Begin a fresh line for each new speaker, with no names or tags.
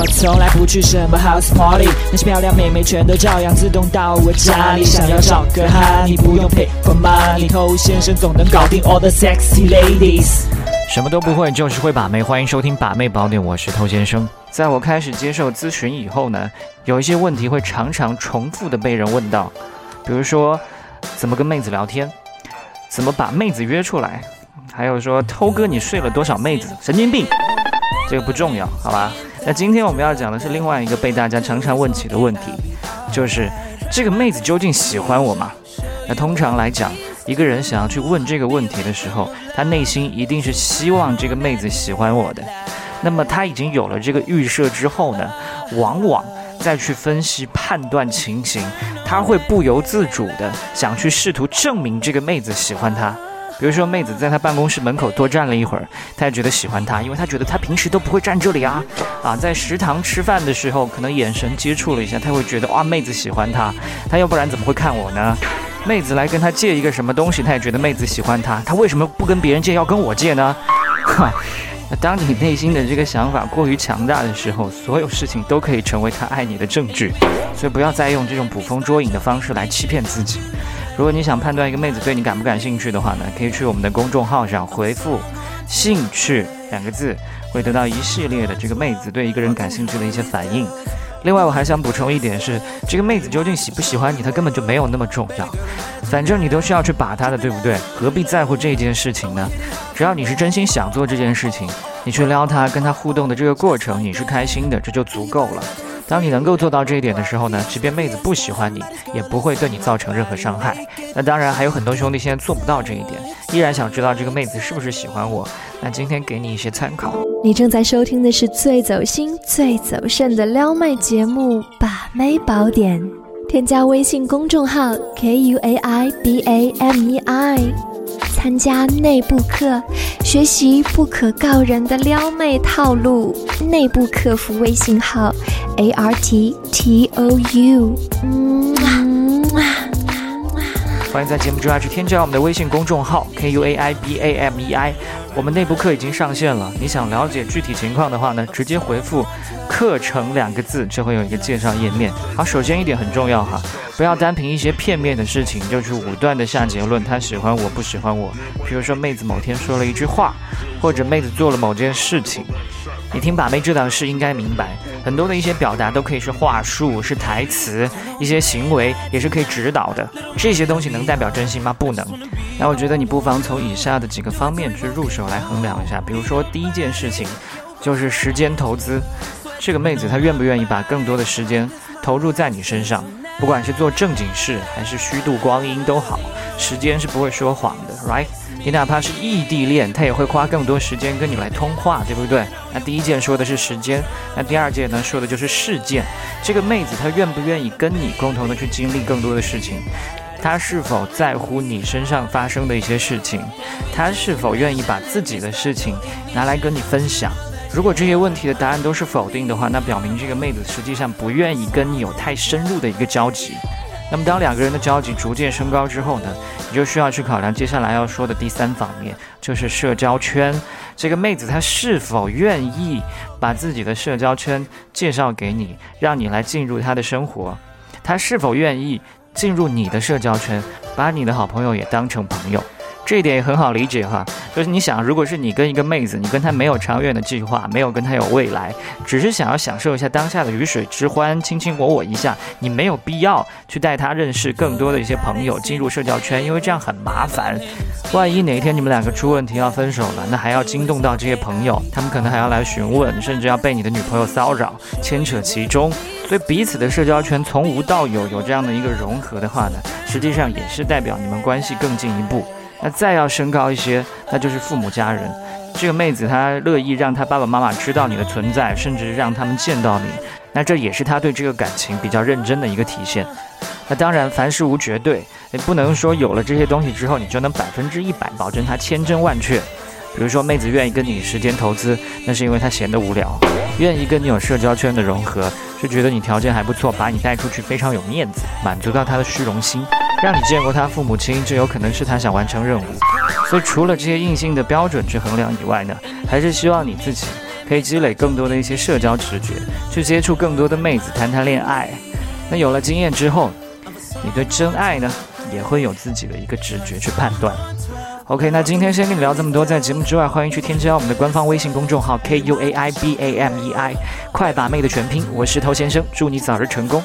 我从来不去什么 house party，那些漂亮妹妹全都照样自动到我家里。想要找个哈，你不用 pay for money，偷先生总能搞定 all the sexy ladies。
什么都不会，就是会把妹。欢迎收听把妹宝典，我是偷先生。在我开始接受咨询以后呢，有一些问题会常常重复的被人问到，比如说怎么跟妹子聊天，怎么把妹子约出来，还有说偷哥你睡了多少妹子，神经病。这个不重要，好吧？那今天我们要讲的是另外一个被大家常常问起的问题，就是这个妹子究竟喜欢我吗？那通常来讲，一个人想要去问这个问题的时候，他内心一定是希望这个妹子喜欢我的。那么他已经有了这个预设之后呢，往往再去分析判断情形，他会不由自主的想去试图证明这个妹子喜欢他。比如说，妹子在他办公室门口多站了一会儿，他也觉得喜欢她，因为他觉得他平时都不会站这里啊。啊，在食堂吃饭的时候，可能眼神接触了一下，他会觉得哇，妹子喜欢他，他要不然怎么会看我呢？妹子来跟他借一个什么东西，他也觉得妹子喜欢他，他为什么不跟别人借，要跟我借呢？哈，当你内心的这个想法过于强大的时候，所有事情都可以成为他爱你的证据，所以不要再用这种捕风捉影的方式来欺骗自己。如果你想判断一个妹子对你感不感兴趣的话呢，可以去我们的公众号上回复“兴趣”两个字，会得到一系列的这个妹子对一个人感兴趣的一些反应。另外，我还想补充一点是，这个妹子究竟喜不喜欢你，她根本就没有那么重要。反正你都是要去把她的，对不对？何必在乎这件事情呢？只要你是真心想做这件事情，你去撩她，跟她互动的这个过程，你是开心的，这就足够了。当你能够做到这一点的时候呢，即便妹子不喜欢你，也不会对你造成任何伤害。那当然还有很多兄弟现在做不到这一点，依然想知道这个妹子是不是喜欢我。那今天给你一些参考。
你正在收听的是最走心、最走肾的撩妹节目《把妹宝典》，添加微信公众号 k u a i b a m e i。参加内部课，学习不可告人的撩妹套路。内部客服微信号：a r t t o u。
欢迎在节目之外去添加我们的微信公众号 k u a i b a m e i。我们内部课已经上线了，你想了解具体情况的话呢，直接回复“课程”两个字，就会有一个介绍页面。好，首先一点很重要哈。不要单凭一些片面的事情就去武断的下结论，他喜欢我不喜欢我。比如说妹子某天说了一句话，或者妹子做了某件事情，你听把妹这档事应该明白，很多的一些表达都可以是话术、是台词，一些行为也是可以指导的。这些东西能代表真心吗？不能。那我觉得你不妨从以下的几个方面去入手来衡量一下。比如说第一件事情就是时间投资，这个妹子她愿不愿意把更多的时间投入在你身上？不管是做正经事还是虚度光阴都好，时间是不会说谎的，right？你哪怕是异地恋，他也会花更多时间跟你来通话，对不对？那第一件说的是时间，那第二件呢说的就是事件。这个妹子她愿不愿意跟你共同的去经历更多的事情？她是否在乎你身上发生的一些事情？她是否愿意把自己的事情拿来跟你分享？如果这些问题的答案都是否定的话，那表明这个妹子实际上不愿意跟你有太深入的一个交集。那么，当两个人的交集逐渐升高之后呢，你就需要去考量接下来要说的第三方面，就是社交圈。这个妹子她是否愿意把自己的社交圈介绍给你，让你来进入她的生活？她是否愿意进入你的社交圈，把你的好朋友也当成朋友？这一点也很好理解哈，就是你想，如果是你跟一个妹子，你跟她没有长远的计划，没有跟她有未来，只是想要享受一下当下的鱼水之欢，卿卿我我一下，你没有必要去带她认识更多的一些朋友，进入社交圈，因为这样很麻烦。万一哪一天你们两个出问题要分手了，那还要惊动到这些朋友，他们可能还要来询问，甚至要被你的女朋友骚扰，牵扯其中。所以彼此的社交圈从无到有有这样的一个融合的话呢，实际上也是代表你们关系更进一步。那再要升高一些，那就是父母家人。这个妹子她乐意让她爸爸妈妈知道你的存在，甚至让他们见到你，那这也是她对这个感情比较认真的一个体现。那当然，凡事无绝对，也不能说有了这些东西之后，你就能百分之一百保证她千真万确。比如说，妹子愿意跟你时间投资，那是因为她闲得无聊；愿意跟你有社交圈的融合，是觉得你条件还不错，把你带出去非常有面子，满足到她的虚荣心。让你见过他父母亲，这有可能是他想完成任务。所以除了这些硬性的标准去衡量以外呢，还是希望你自己可以积累更多的一些社交直觉，去接触更多的妹子，谈谈恋爱。那有了经验之后，你对真爱呢，也会有自己的一个直觉去判断。OK，那今天先跟你聊这么多，在节目之外，欢迎去添加我们的官方微信公众号 K U A I B A M E I，快把妹的全拼，我是头先生，祝你早日成功。